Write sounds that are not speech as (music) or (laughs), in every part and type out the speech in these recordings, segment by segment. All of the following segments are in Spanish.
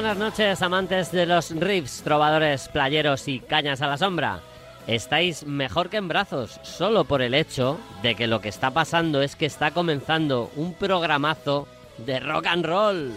Buenas noches, amantes de los riffs, trovadores, playeros y cañas a la sombra. Estáis mejor que en brazos, solo por el hecho de que lo que está pasando es que está comenzando un programazo de rock and roll.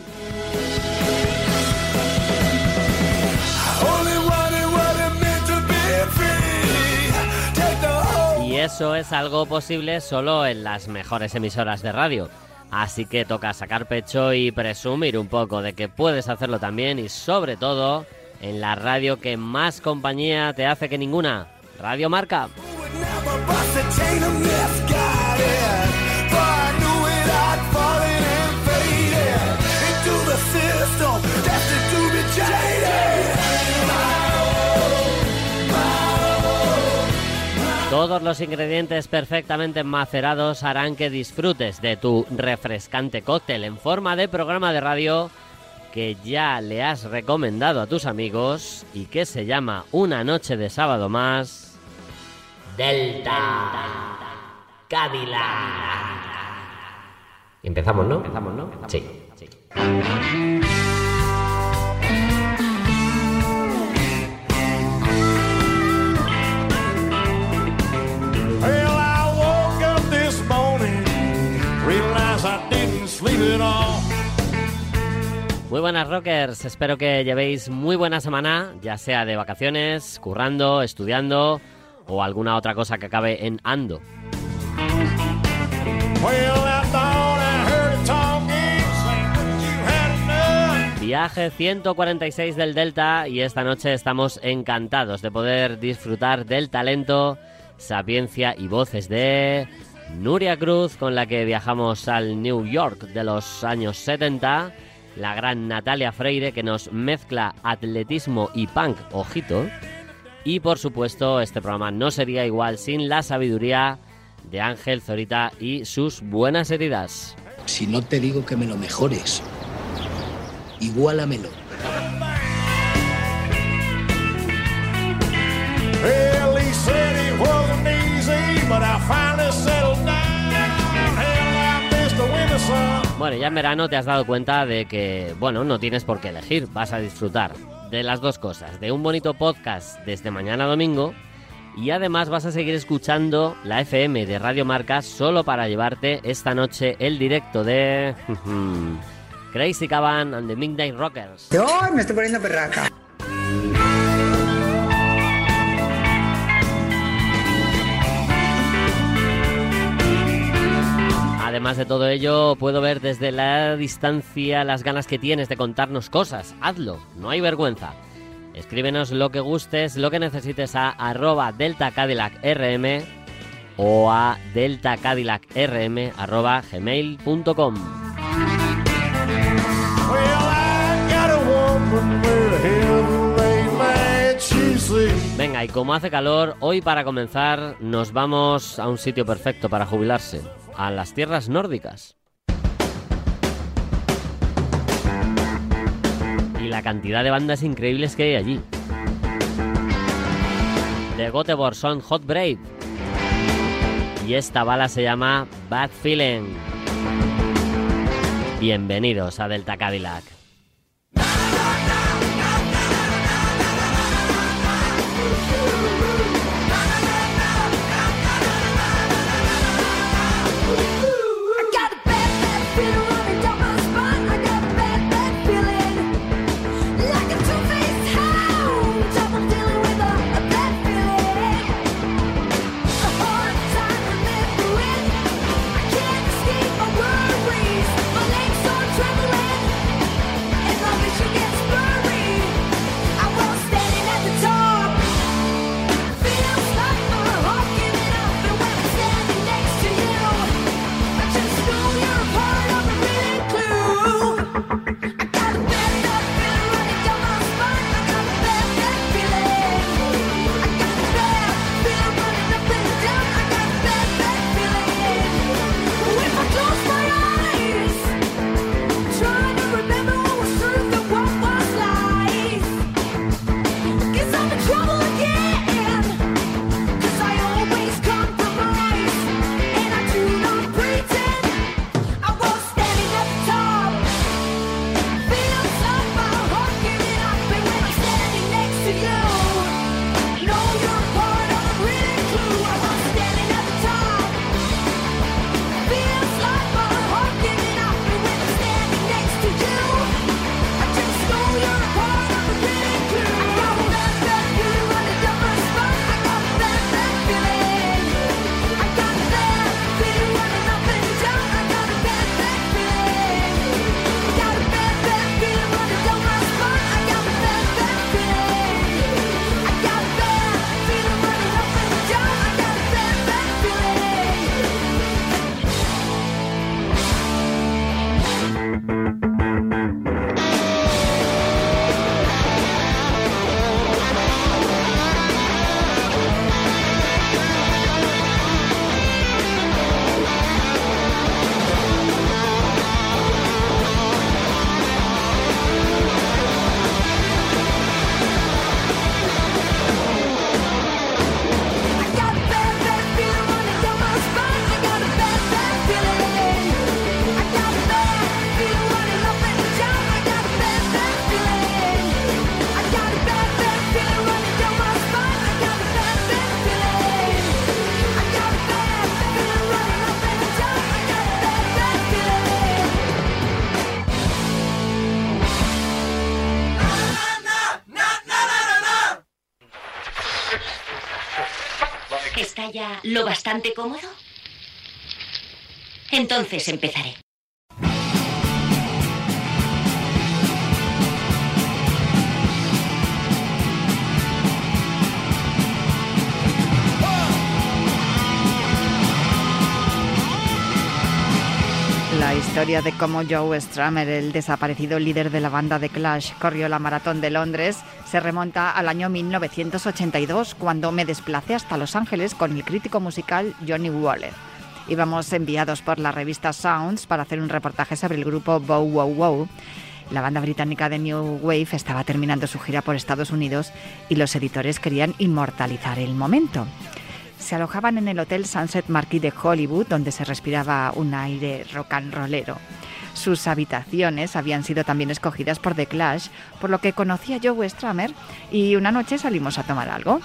Y eso es algo posible solo en las mejores emisoras de radio. Así que toca sacar pecho y presumir un poco de que puedes hacerlo también y sobre todo en la radio que más compañía te hace que ninguna, Radio Marca. Todos los ingredientes perfectamente macerados harán que disfrutes de tu refrescante cóctel en forma de programa de radio que ya le has recomendado a tus amigos y que se llama Una noche de sábado más Delta Cadillac. Empezamos, ¿no? Empezamos, ¿no? Sí. sí. Muy buenas rockers, espero que llevéis muy buena semana, ya sea de vacaciones, currando, estudiando o alguna otra cosa que acabe en ando. Viaje 146 del Delta y esta noche estamos encantados de poder disfrutar del talento, sapiencia y voces de Nuria Cruz, con la que viajamos al New York de los años 70, la gran Natalia Freire, que nos mezcla atletismo y punk, ojito, y por supuesto este programa no sería igual sin la sabiduría de Ángel Zorita y sus buenas heridas. Si no te digo que me lo mejores, igualamelo. Bueno, ya en verano te has dado cuenta de que, bueno, no tienes por qué elegir, vas a disfrutar de las dos cosas, de un bonito podcast desde mañana domingo y además vas a seguir escuchando la FM de Radio Marca solo para llevarte esta noche el directo de (laughs) Crazy Caban and the Midnight Rockers. Yo me estoy poniendo perraca. Además de todo ello, puedo ver desde la distancia las ganas que tienes de contarnos cosas. Hazlo, no hay vergüenza. Escríbenos lo que gustes, lo que necesites a arroba delta Cadillac RM o a delta Cadillac RM arroba gmail.com. Venga, y como hace calor, hoy para comenzar nos vamos a un sitio perfecto para jubilarse a las tierras nórdicas. Y la cantidad de bandas increíbles que hay allí. De Göteborg son Hot Brave. Y esta bala se llama Bad Feeling. Bienvenidos a Delta Cadillac. Empezaré. La historia de cómo Joe Strummer, el desaparecido líder de la banda de Clash, corrió la maratón de Londres se remonta al año 1982, cuando me desplacé hasta Los Ángeles con el crítico musical Johnny Waller. Íbamos enviados por la revista Sounds para hacer un reportaje sobre el grupo Bow Wow Wow. La banda británica de New Wave estaba terminando su gira por Estados Unidos y los editores querían inmortalizar el momento se alojaban en el Hotel Sunset Marquis de Hollywood, donde se respiraba un aire rock and rollero. Sus habitaciones habían sido también escogidas por The Clash, por lo que conocí a Joe Stramer y una noche salimos a tomar algo.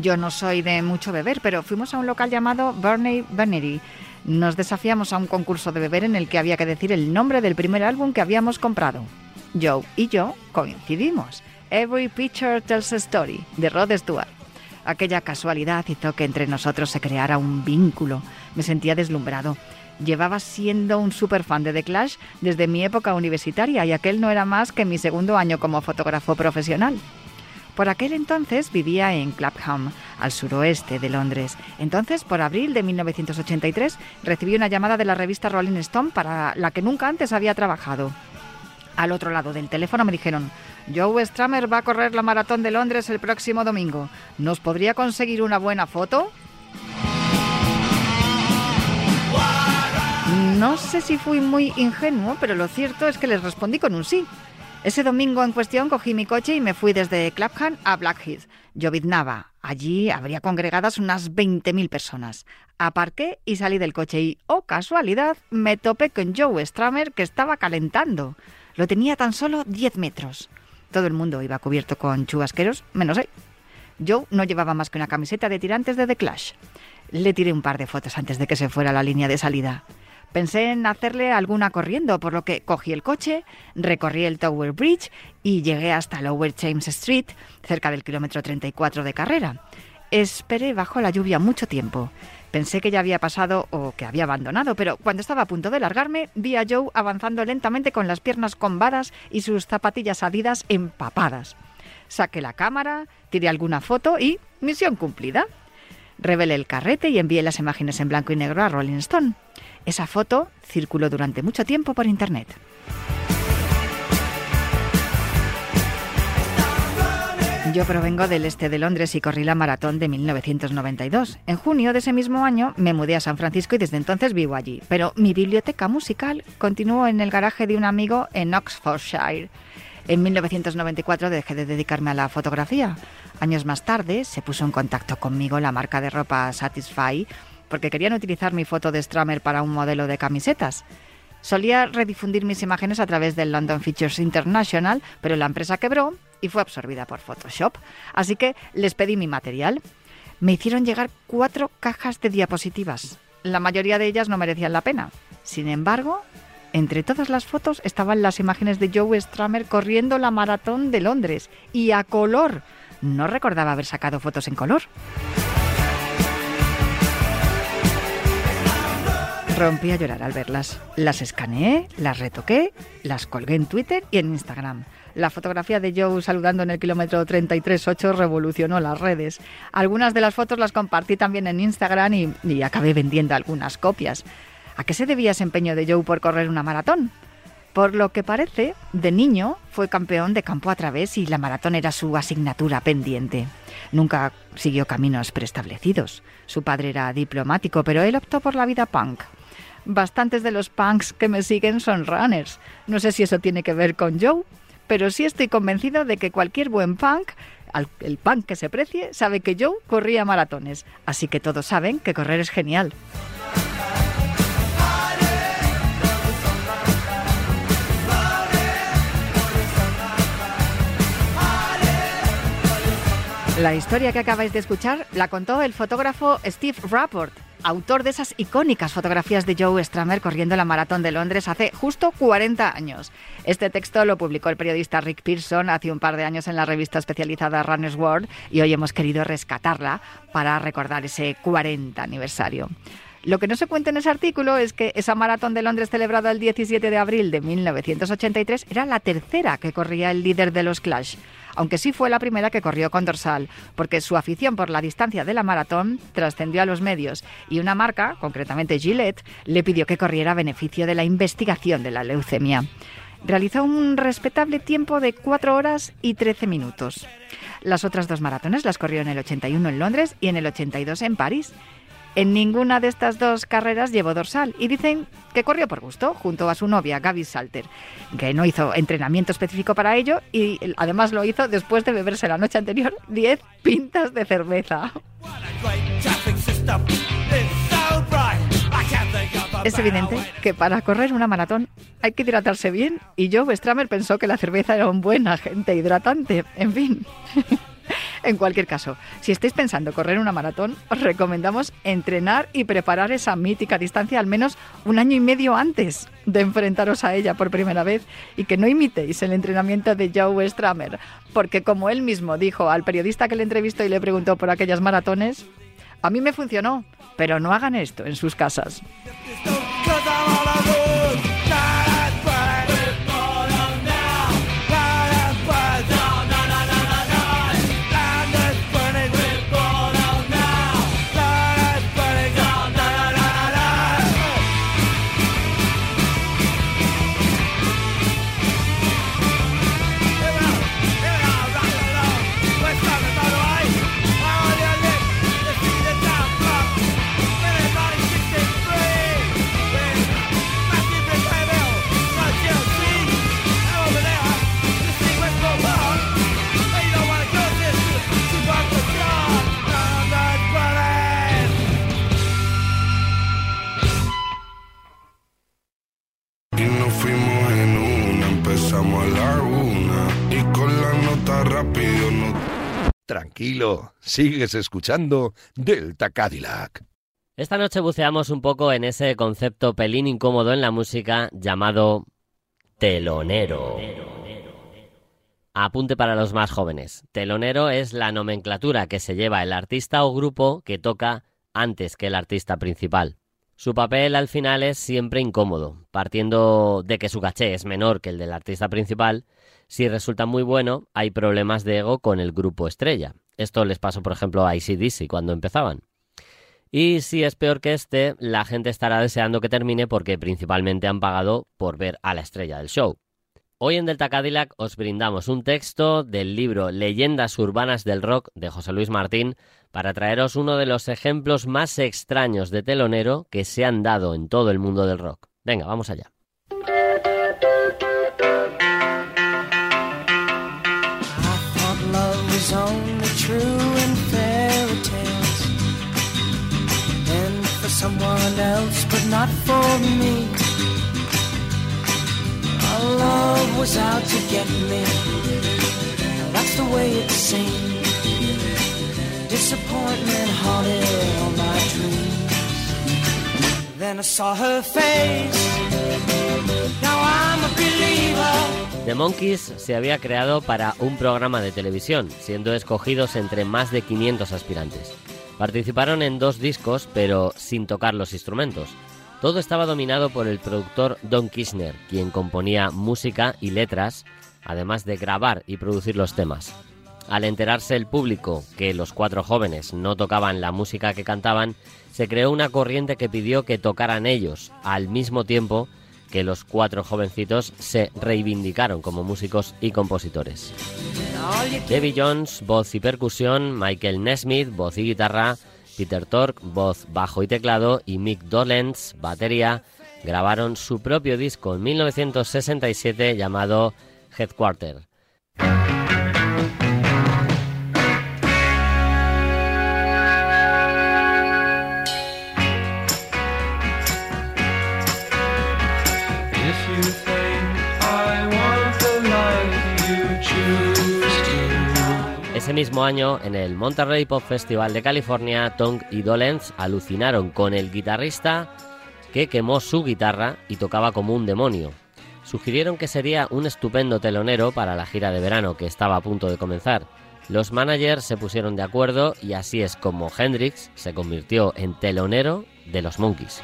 Yo no soy de mucho beber, pero fuimos a un local llamado Burney Venery. Nos desafiamos a un concurso de beber en el que había que decir el nombre del primer álbum que habíamos comprado. Joe y yo coincidimos. Every Picture Tells a Story, de Rod Stewart. Aquella casualidad hizo que entre nosotros se creara un vínculo. Me sentía deslumbrado. Llevaba siendo un fan de The Clash desde mi época universitaria y aquel no era más que mi segundo año como fotógrafo profesional. Por aquel entonces vivía en Clapham, al suroeste de Londres. Entonces, por abril de 1983, recibí una llamada de la revista Rolling Stone para la que nunca antes había trabajado. Al otro lado del teléfono me dijeron, Joe Stramer va a correr la maratón de Londres el próximo domingo. ¿Nos podría conseguir una buena foto? No sé si fui muy ingenuo, pero lo cierto es que les respondí con un sí. Ese domingo en cuestión cogí mi coche y me fui desde Clapham a Blackheath. Lloviznaba. Allí habría congregadas unas 20.000 personas. Aparqué y salí del coche y, oh casualidad, me topé con Joe Stramer que estaba calentando. Lo tenía tan solo 10 metros. Todo el mundo iba cubierto con chubasqueros, menos él. Joe no llevaba más que una camiseta de tirantes de The Clash. Le tiré un par de fotos antes de que se fuera a la línea de salida. Pensé en hacerle alguna corriendo, por lo que cogí el coche, recorrí el Tower Bridge y llegué hasta Lower James Street, cerca del kilómetro 34 de carrera. Esperé bajo la lluvia mucho tiempo. Pensé que ya había pasado o que había abandonado, pero cuando estaba a punto de largarme, vi a Joe avanzando lentamente con las piernas combadas y sus zapatillas adidas empapadas. Saqué la cámara, tiré alguna foto y misión cumplida. Revelé el carrete y envié las imágenes en blanco y negro a Rolling Stone. Esa foto circuló durante mucho tiempo por Internet. Yo provengo del este de Londres y corrí la maratón de 1992. En junio de ese mismo año me mudé a San Francisco y desde entonces vivo allí. Pero mi biblioteca musical continuó en el garaje de un amigo en Oxfordshire. En 1994 dejé de dedicarme a la fotografía. Años más tarde se puso en contacto conmigo la marca de ropa Satisfy porque querían utilizar mi foto de Stramer para un modelo de camisetas. Solía redifundir mis imágenes a través del London Features International, pero la empresa quebró y fue absorbida por Photoshop. Así que les pedí mi material. Me hicieron llegar cuatro cajas de diapositivas. La mayoría de ellas no merecían la pena. Sin embargo, entre todas las fotos estaban las imágenes de Joe Stramer corriendo la maratón de Londres y a color. No recordaba haber sacado fotos en color. Rompí a llorar al verlas. Las escaneé, las retoqué, las colgué en Twitter y en Instagram. La fotografía de Joe saludando en el kilómetro 33.8 revolucionó las redes. Algunas de las fotos las compartí también en Instagram y, y acabé vendiendo algunas copias. ¿A qué se debía ese empeño de Joe por correr una maratón? Por lo que parece, de niño fue campeón de campo a través y la maratón era su asignatura pendiente. Nunca siguió caminos preestablecidos. Su padre era diplomático, pero él optó por la vida punk. Bastantes de los punks que me siguen son runners. No sé si eso tiene que ver con Joe, pero sí estoy convencido de que cualquier buen punk, el punk que se precie, sabe que Joe corría maratones. Así que todos saben que correr es genial. La historia que acabáis de escuchar la contó el fotógrafo Steve Rapport autor de esas icónicas fotografías de Joe Stramer corriendo la maratón de Londres hace justo 40 años. Este texto lo publicó el periodista Rick Pearson hace un par de años en la revista especializada Runner's World y hoy hemos querido rescatarla para recordar ese 40 aniversario. Lo que no se cuenta en ese artículo es que esa maratón de Londres celebrada el 17 de abril de 1983 era la tercera que corría el líder de los Clash, aunque sí fue la primera que corrió con dorsal, porque su afición por la distancia de la maratón trascendió a los medios y una marca, concretamente Gillette, le pidió que corriera a beneficio de la investigación de la leucemia. Realizó un respetable tiempo de 4 horas y 13 minutos. Las otras dos maratones las corrió en el 81 en Londres y en el 82 en París en ninguna de estas dos carreras llevó dorsal y dicen que corrió por gusto junto a su novia Gaby Salter, que no hizo entrenamiento específico para ello y además lo hizo después de beberse la noche anterior 10 pintas de cerveza. Es evidente que para correr una maratón hay que hidratarse bien y Joe Stramer pensó que la cerveza era un buen agente hidratante. En fin. (laughs) En cualquier caso, si estáis pensando correr una maratón, os recomendamos entrenar y preparar esa mítica distancia al menos un año y medio antes de enfrentaros a ella por primera vez y que no imitéis el entrenamiento de Joe Stramer, porque como él mismo dijo al periodista que le entrevistó y le preguntó por aquellas maratones, a mí me funcionó, pero no hagan esto en sus casas. Tranquilo, sigues escuchando Delta Cadillac. Esta noche buceamos un poco en ese concepto pelín incómodo en la música llamado telonero. Apunte para los más jóvenes. Telonero es la nomenclatura que se lleva el artista o grupo que toca antes que el artista principal. Su papel al final es siempre incómodo, partiendo de que su caché es menor que el del artista principal. Si resulta muy bueno, hay problemas de ego con el grupo estrella. Esto les pasó, por ejemplo, a ICDC cuando empezaban. Y si es peor que este, la gente estará deseando que termine porque principalmente han pagado por ver a la estrella del show. Hoy en Delta Cadillac os brindamos un texto del libro Leyendas Urbanas del Rock de José Luis Martín para traeros uno de los ejemplos más extraños de telonero que se han dado en todo el mundo del rock. Venga, vamos allá. is only true in fairy tales. And for someone else, but not for me. Our love was out to get me. That's the way it seemed. Disappointment haunted all my dreams. Then I saw her face Monkeys se había creado para un programa de televisión, siendo escogidos entre más de 500 aspirantes. Participaron en dos discos, pero sin tocar los instrumentos. Todo estaba dominado por el productor Don Kirshner, quien componía música y letras, además de grabar y producir los temas. Al enterarse el público que los cuatro jóvenes no tocaban la música que cantaban, se creó una corriente que pidió que tocaran ellos, al mismo tiempo que los cuatro jovencitos se reivindicaron como músicos y compositores. Debbie Jones, voz y percusión, Michael Nesmith, voz y guitarra, Peter Tork, voz, bajo y teclado, y Mick Dolenz, batería, grabaron su propio disco en 1967 llamado Headquarter. Ese mismo año, en el Monterrey Pop Festival de California, Tong y Dolenz alucinaron con el guitarrista que quemó su guitarra y tocaba como un demonio. Sugirieron que sería un estupendo telonero para la gira de verano que estaba a punto de comenzar. Los managers se pusieron de acuerdo y así es como Hendrix se convirtió en telonero de los Monkeys.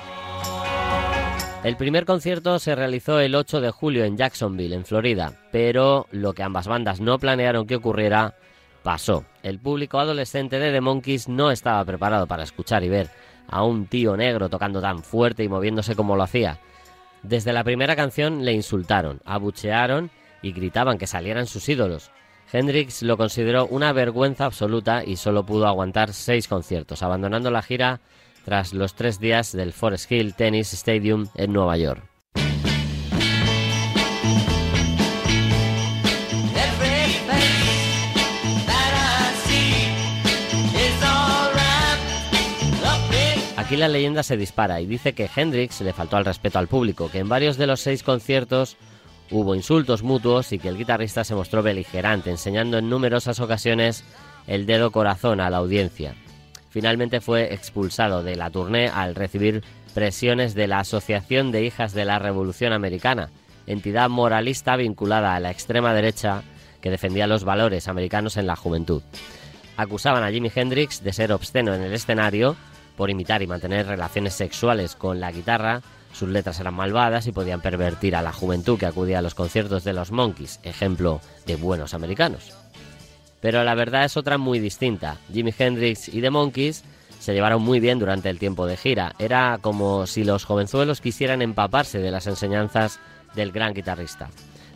El primer concierto se realizó el 8 de julio en Jacksonville, en Florida, pero lo que ambas bandas no planearon que ocurriera pasó. El público adolescente de The Monkeys no estaba preparado para escuchar y ver a un tío negro tocando tan fuerte y moviéndose como lo hacía. Desde la primera canción le insultaron, abuchearon y gritaban que salieran sus ídolos. Hendrix lo consideró una vergüenza absoluta y solo pudo aguantar seis conciertos, abandonando la gira tras los tres días del Forest Hill Tennis Stadium en Nueva York. Aquí la leyenda se dispara y dice que Hendrix le faltó al respeto al público, que en varios de los seis conciertos hubo insultos mutuos y que el guitarrista se mostró beligerante, enseñando en numerosas ocasiones el dedo corazón a la audiencia. Finalmente fue expulsado de la tournée al recibir presiones de la Asociación de Hijas de la Revolución Americana, entidad moralista vinculada a la extrema derecha que defendía los valores americanos en la juventud. Acusaban a Jimi Hendrix de ser obsceno en el escenario por imitar y mantener relaciones sexuales con la guitarra, sus letras eran malvadas y podían pervertir a la juventud que acudía a los conciertos de los Monkeys, ejemplo de buenos americanos. Pero la verdad es otra muy distinta. Jimi Hendrix y The Monkeys se llevaron muy bien durante el tiempo de gira. Era como si los jovenzuelos quisieran empaparse de las enseñanzas del gran guitarrista.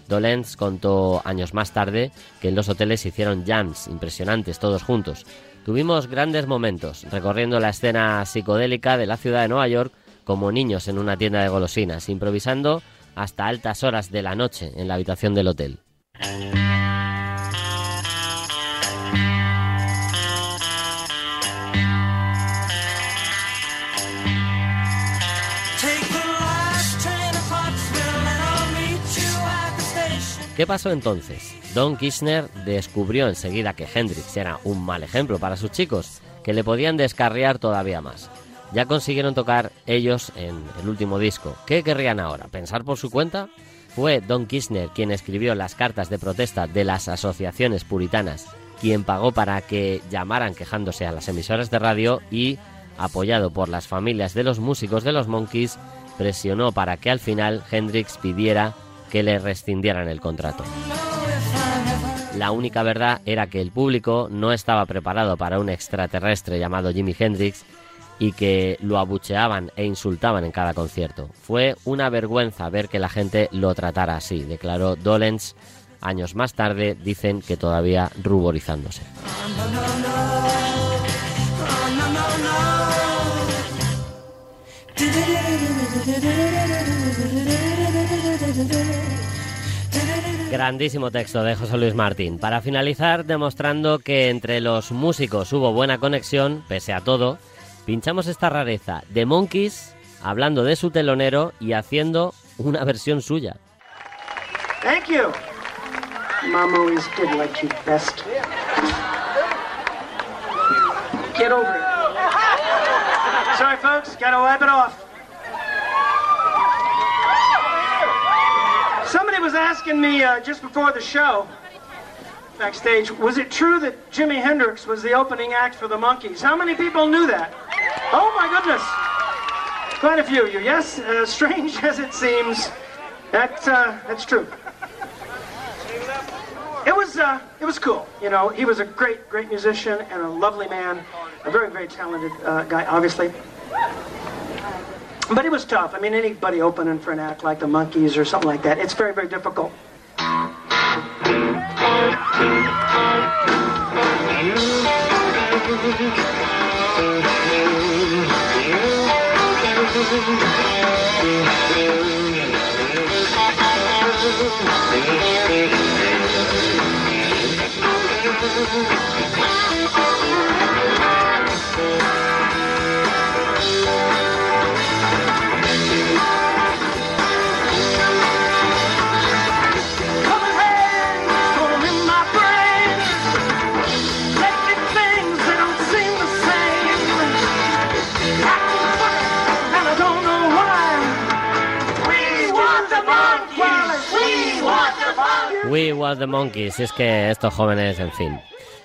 Dolenz contó años más tarde que en los hoteles hicieron jams impresionantes todos juntos. Tuvimos grandes momentos recorriendo la escena psicodélica de la ciudad de Nueva York como niños en una tienda de golosinas, improvisando hasta altas horas de la noche en la habitación del hotel. ¿Qué pasó entonces? Don Kirchner descubrió enseguida que Hendrix era un mal ejemplo para sus chicos, que le podían descarriar todavía más. Ya consiguieron tocar ellos en el último disco. ¿Qué querrían ahora? ¿Pensar por su cuenta? Fue Don Kirchner quien escribió las cartas de protesta de las asociaciones puritanas, quien pagó para que llamaran quejándose a las emisoras de radio y, apoyado por las familias de los músicos de los Monkeys, presionó para que al final Hendrix pidiera que le rescindieran el contrato. La única verdad era que el público no estaba preparado para un extraterrestre llamado Jimi Hendrix y que lo abucheaban e insultaban en cada concierto. Fue una vergüenza ver que la gente lo tratara así, declaró Dolenz. Años más tarde dicen que todavía ruborizándose. Grandísimo texto de José Luis Martín. Para finalizar, demostrando que entre los músicos hubo buena conexión, pese a todo, pinchamos esta rareza de Monkeys hablando de su telonero y haciendo una versión suya. Thank you. Mom always did like you best. Get over it. Sorry, folks. Gotta wipe it off. Was asking me uh, just before the show, backstage, was it true that Jimi Hendrix was the opening act for the Monkees? How many people knew that? Oh my goodness! Quite a few of you. Yes, uh, strange (laughs) as it seems, that uh, that's true. It was uh, it was cool. You know, he was a great great musician and a lovely man, a very very talented uh, guy, obviously. But it was tough. I mean, anybody opening for an act like the Monkees or something like that, it's very, very difficult. (laughs) We was the monkeys, es que estos jóvenes, en fin.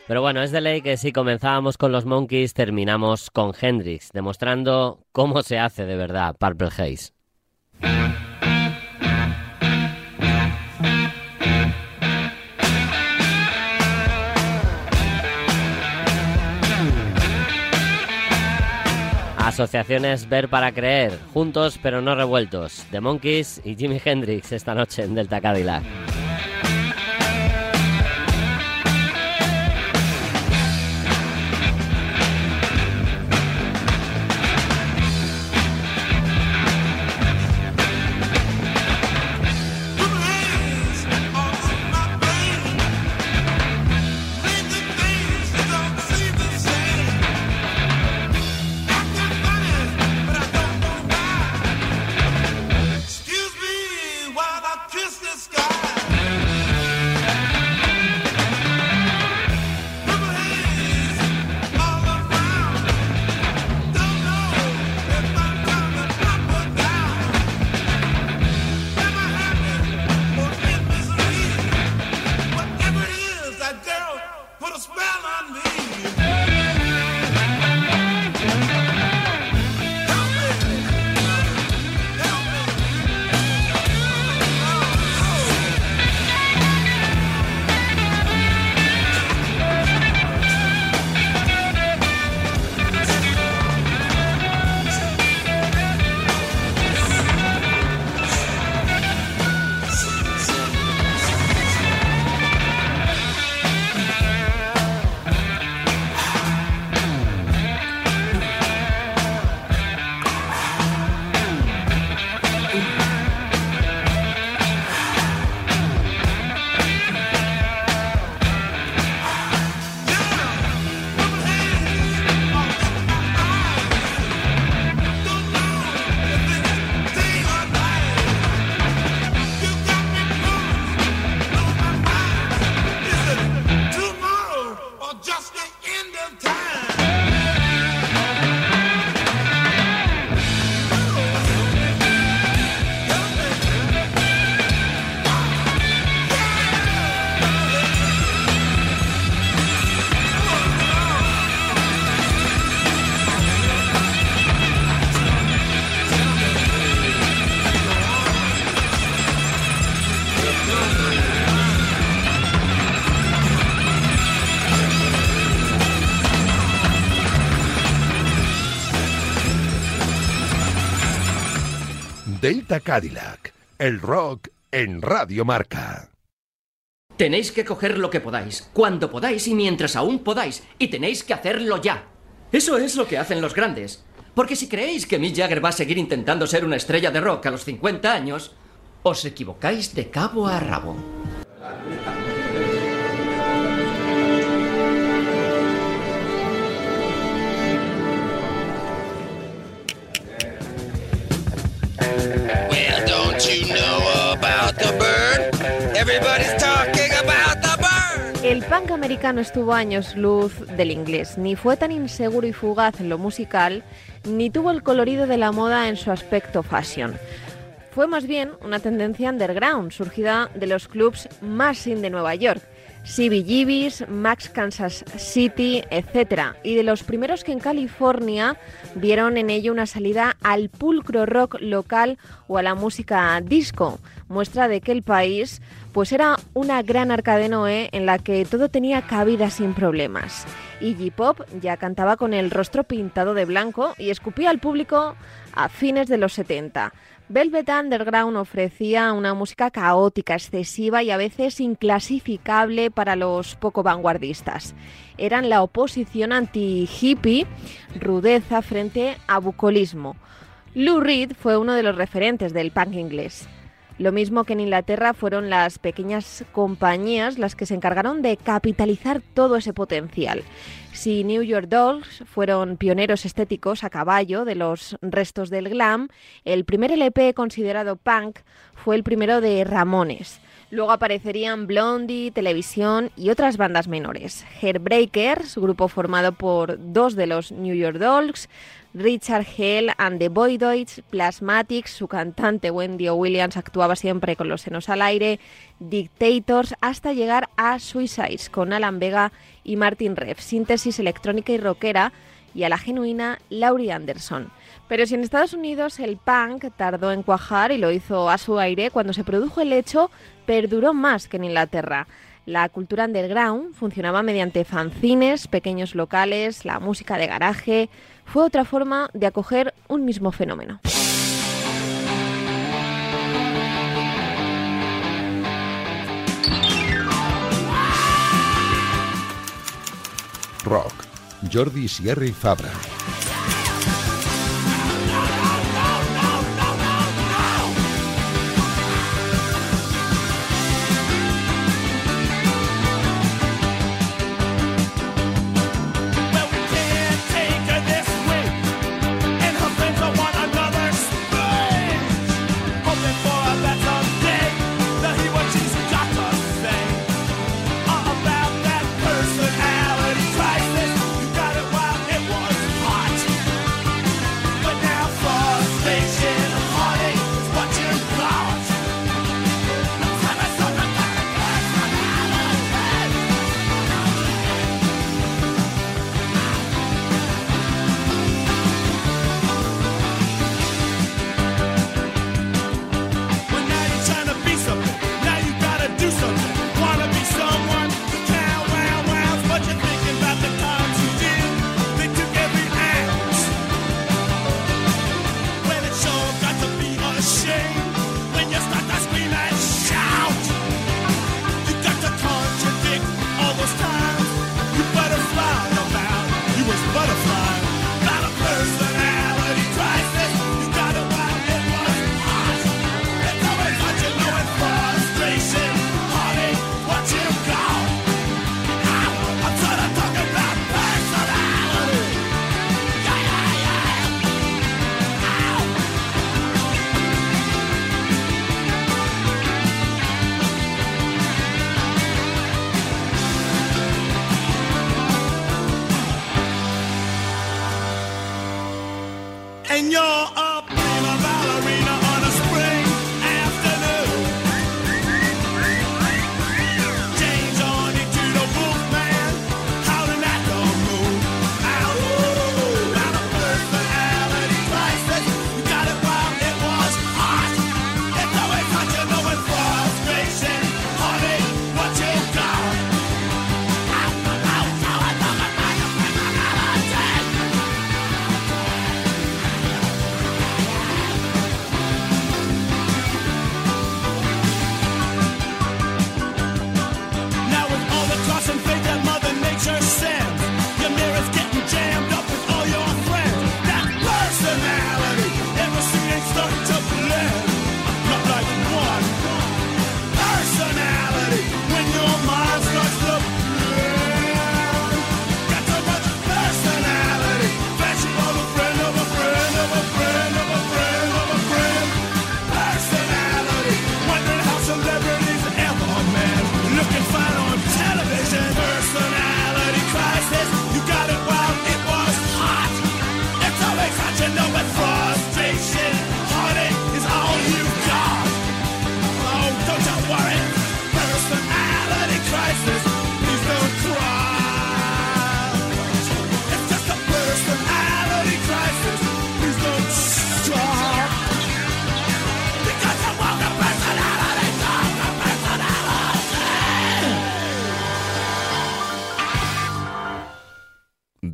Pero bueno, es de ley que si comenzábamos con los Monkeys, terminamos con Hendrix, demostrando cómo se hace de verdad Purple Haze. Asociaciones Ver para Creer, juntos pero no revueltos, The Monkeys y Jimi Hendrix esta noche en Delta Cadillac. Cadillac, el rock en Radio Marca. Tenéis que coger lo que podáis, cuando podáis y mientras aún podáis, y tenéis que hacerlo ya. Eso es lo que hacen los grandes. Porque si creéis que Mick Jagger va a seguir intentando ser una estrella de rock a los 50 años, os equivocáis de cabo a rabo. Punk americano estuvo años luz del inglés. Ni fue tan inseguro y fugaz en lo musical, ni tuvo el colorido de la moda en su aspecto fashion. Fue más bien una tendencia underground, surgida de los clubs más in de Nueva York. CBGBs, Max Kansas City, etc. Y de los primeros que en California vieron en ello una salida al pulcro rock local o a la música disco, muestra de que el país pues era una gran arca de Noé en la que todo tenía cabida sin problemas. Iggy Pop ya cantaba con el rostro pintado de blanco y escupía al público a fines de los 70. Velvet Underground ofrecía una música caótica, excesiva y a veces inclasificable para los poco vanguardistas. Eran la oposición anti-hippie, rudeza frente a bucolismo. Lou Reed fue uno de los referentes del punk inglés. Lo mismo que en Inglaterra fueron las pequeñas compañías las que se encargaron de capitalizar todo ese potencial. Si New York Dolls fueron pioneros estéticos a caballo de los restos del glam, el primer LP considerado punk fue el primero de Ramones. Luego aparecerían Blondie, Televisión y otras bandas menores. Hairbreakers, grupo formado por dos de los New York Dolls, Richard Hell and the Boydoids, Plasmatics, su cantante Wendy. Williams actuaba siempre con los senos al aire, Dictators, hasta llegar a Suicides con Alan Vega y Martin Rev, síntesis electrónica y rockera, y a la genuina Laurie Anderson. Pero si en Estados Unidos el punk tardó en cuajar y lo hizo a su aire, cuando se produjo el hecho, perduró más que en Inglaterra. La cultura underground funcionaba mediante fanzines, pequeños locales, la música de garaje. Fue otra forma de acoger un mismo fenómeno. Rock. Jordi Sierra y Fabra.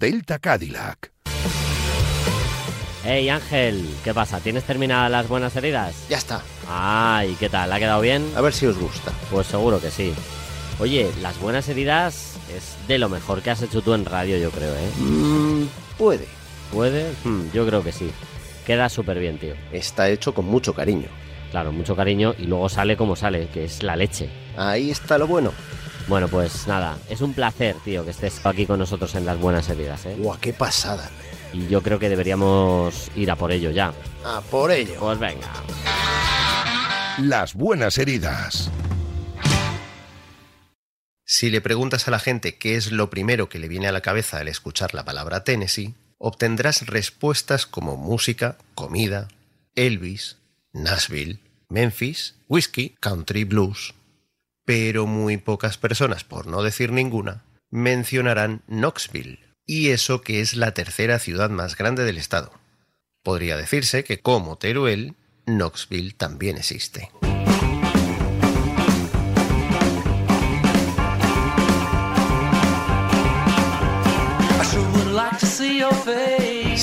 Delta Cadillac. Hey Ángel, ¿qué pasa? ¿Tienes terminadas las buenas heridas? Ya está. Ay, ¿qué tal? ¿Ha quedado bien? A ver si os gusta. Pues seguro que sí. Oye, las buenas heridas es de lo mejor que has hecho tú en radio, yo creo, ¿eh? Mm, puede. ¿Puede? Hmm, yo creo que sí. Queda súper bien, tío. Está hecho con mucho cariño. Claro, mucho cariño y luego sale como sale, que es la leche. Ahí está lo bueno. Bueno, pues nada, es un placer, tío, que estés aquí con nosotros en las buenas heridas, ¿eh? Guau, qué pasada. Y yo creo que deberíamos ir a por ello ya. A por ello. Pues venga. Las buenas heridas. Si le preguntas a la gente qué es lo primero que le viene a la cabeza al escuchar la palabra Tennessee, obtendrás respuestas como música, comida, Elvis, Nashville, Memphis, whisky, country blues. Pero muy pocas personas, por no decir ninguna, mencionarán Knoxville, y eso que es la tercera ciudad más grande del estado. Podría decirse que como Teruel, Knoxville también existe.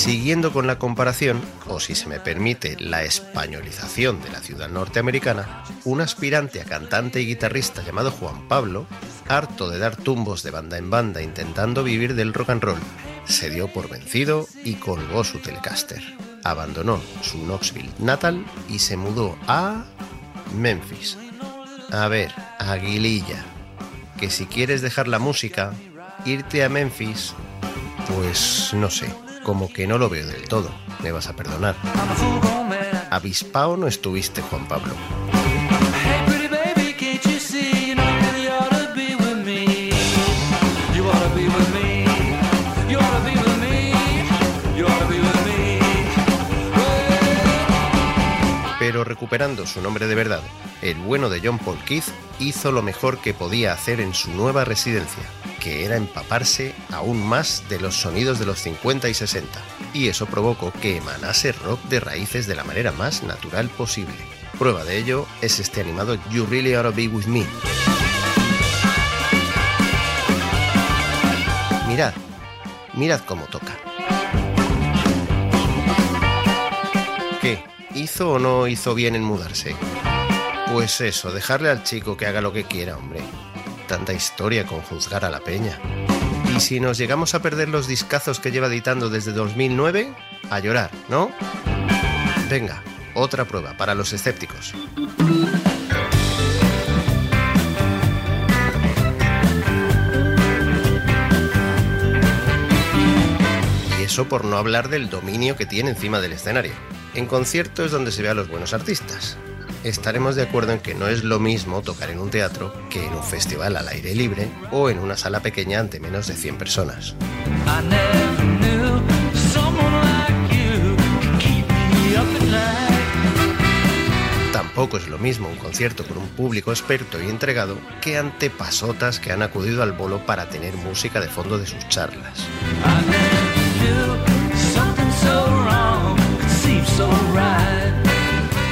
Siguiendo con la comparación, o si se me permite, la españolización de la ciudad norteamericana, un aspirante a cantante y guitarrista llamado Juan Pablo, harto de dar tumbos de banda en banda intentando vivir del rock and roll, se dio por vencido y colgó su Telecaster. Abandonó su Knoxville natal y se mudó a Memphis. A ver, Aguililla, que si quieres dejar la música, irte a Memphis, pues no sé, como que no lo veo del todo, me vas a perdonar. Avispao no estuviste, Juan Pablo. Recuperando su nombre de verdad, el bueno de John Paul Keith hizo lo mejor que podía hacer en su nueva residencia, que era empaparse aún más de los sonidos de los 50 y 60, y eso provocó que emanase rock de raíces de la manera más natural posible. Prueba de ello es este animado You Really Oughta Be With Me. Mirad, mirad cómo toca. ¿Hizo o no hizo bien en mudarse? Pues eso, dejarle al chico que haga lo que quiera, hombre. Tanta historia con juzgar a la peña. Y si nos llegamos a perder los discazos que lleva editando desde 2009, a llorar, ¿no? Venga, otra prueba para los escépticos. Y eso por no hablar del dominio que tiene encima del escenario. En concierto es donde se ve a los buenos artistas. Estaremos de acuerdo en que no es lo mismo tocar en un teatro que en un festival al aire libre o en una sala pequeña ante menos de 100 personas. Tampoco es lo mismo un concierto con un público experto y entregado que ante pasotas que han acudido al bolo para tener música de fondo de sus charlas.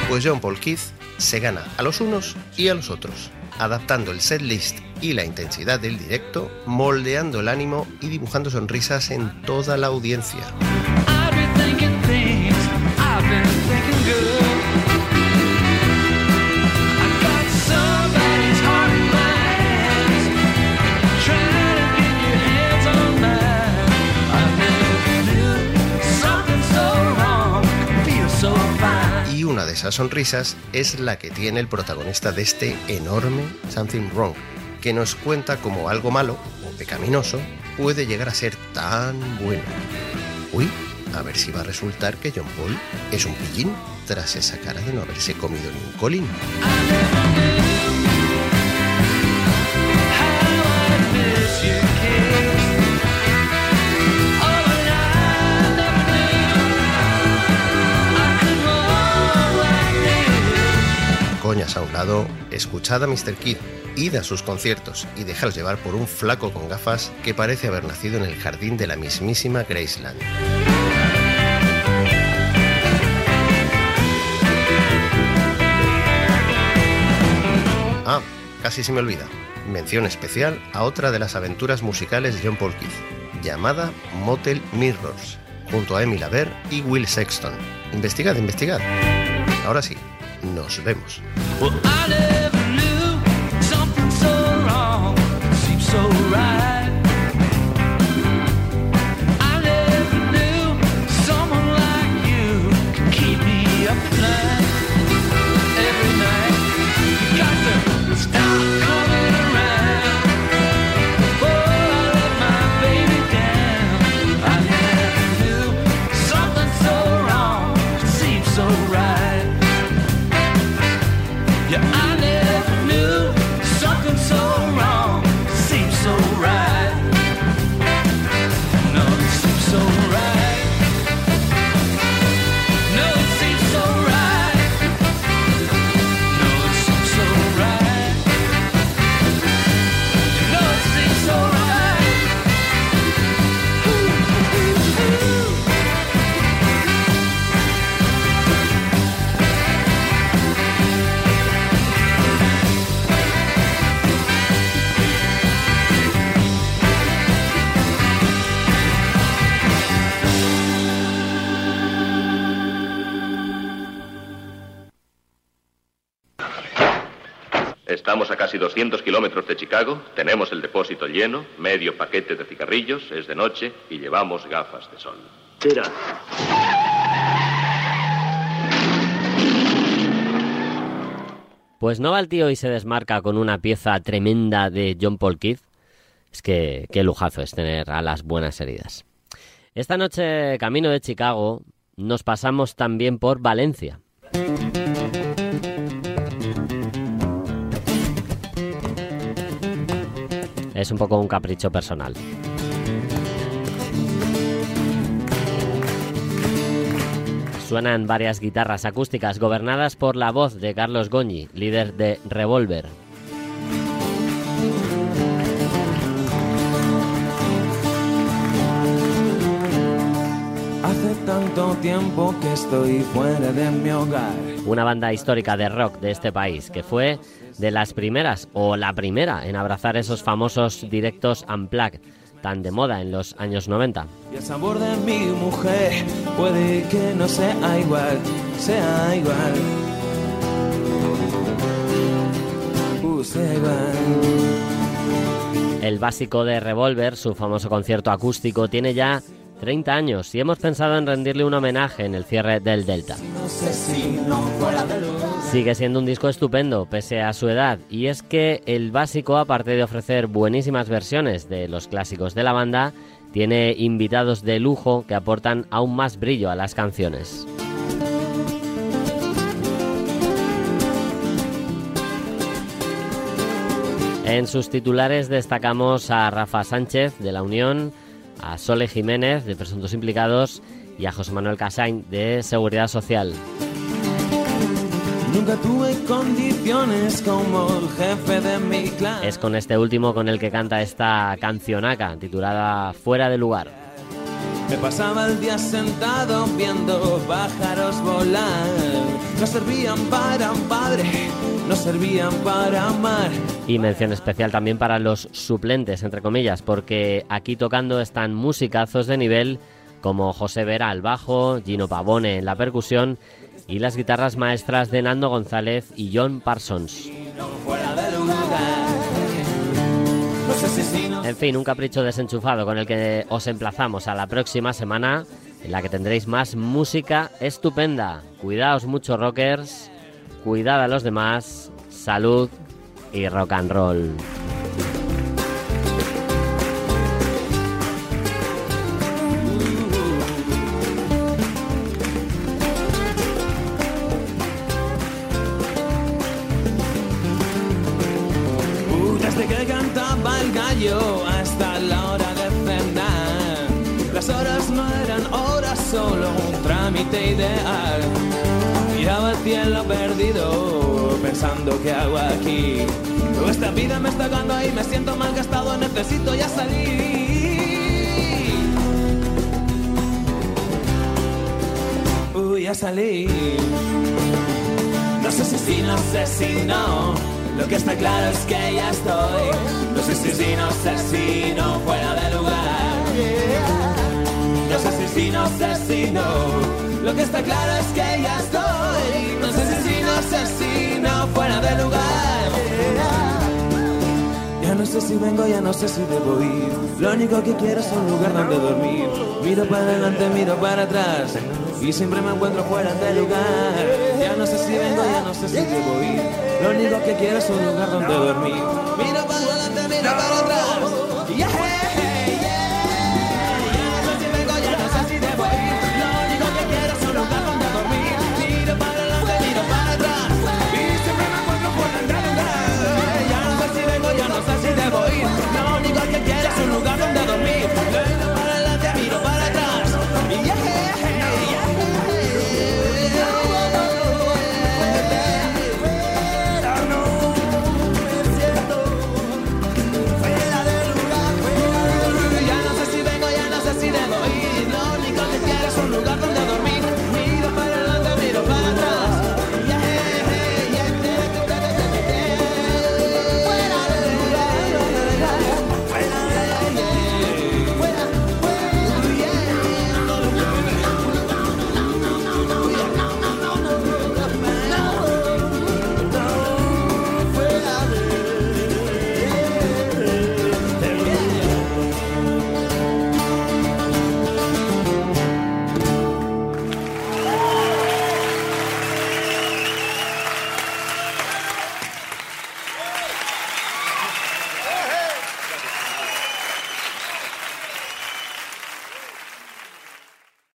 Pues John Paul Keith se gana a los unos y a los otros, adaptando el setlist y la intensidad del directo, moldeando el ánimo y dibujando sonrisas en toda la audiencia. Esas sonrisas es la que tiene el protagonista de este enorme Something Wrong, que nos cuenta cómo algo malo o pecaminoso puede llegar a ser tan bueno. Uy, a ver si va a resultar que John Paul es un pillín tras esa cara de no haberse comido ni un colín. A un lado, escuchad a Mr. Kid, id a sus conciertos y dejaos llevar por un flaco con gafas que parece haber nacido en el jardín de la mismísima Graceland. Ah, casi se me olvida. Mención especial a otra de las aventuras musicales de John Paul Keith, llamada Motel Mirrors, junto a Emmy Laver y Will Sexton. Investigad, investigad. Ahora sí, nos vemos. Estamos a casi 200 kilómetros de Chicago, tenemos el depósito lleno, medio paquete de cigarrillos, es de noche y llevamos gafas de sol. Tira. Pues no va el tío y se desmarca con una pieza tremenda de John Paul Keith. Es que qué lujazo es tener a las buenas heridas. Esta noche, camino de Chicago, nos pasamos también por Valencia. Es un poco un capricho personal. Suenan varias guitarras acústicas gobernadas por la voz de Carlos Goñi, líder de Revolver. Tanto tiempo que estoy fuera de mi hogar. Una banda histórica de rock de este país que fue de las primeras o la primera en abrazar esos famosos directos unplugged tan de moda en los años 90. Y el sabor de mi mujer puede que no sea igual, sea igual. Uh, sea igual. El básico de Revolver, su famoso concierto acústico, tiene ya 30 años y hemos pensado en rendirle un homenaje en el cierre del Delta. Sigue siendo un disco estupendo, pese a su edad, y es que el básico, aparte de ofrecer buenísimas versiones de los clásicos de la banda, tiene invitados de lujo que aportan aún más brillo a las canciones. En sus titulares destacamos a Rafa Sánchez de La Unión, a Sole Jiménez de Presuntos Implicados y a José Manuel Casain de Seguridad Social. Nunca tuve condiciones como el jefe de mi clan. Es con este último con el que canta esta cancionaca titulada Fuera de lugar. Me pasaba el día sentado viendo pájaros volar. No servían para un padre, no servían para amar. Y mención especial también para los suplentes, entre comillas, porque aquí tocando están musicazos de nivel como José Vera al bajo, Gino Pavone en la percusión y las guitarras maestras de Nando González y John Parsons. Fuera de lugar. En fin, un capricho desenchufado con el que os emplazamos a la próxima semana, en la que tendréis más música estupenda. Cuidaos mucho, rockers, cuidad a los demás, salud y rock and roll. No sé si debo ir. Lo único que quiero es un lugar donde dormir. Miro para adelante, miro para atrás. Y siempre me encuentro fuera de lugar. Ya no sé si vengo, ya no sé si debo ir. Lo único que quiero es un lugar donde dormir. Miro para adelante, miro para atrás.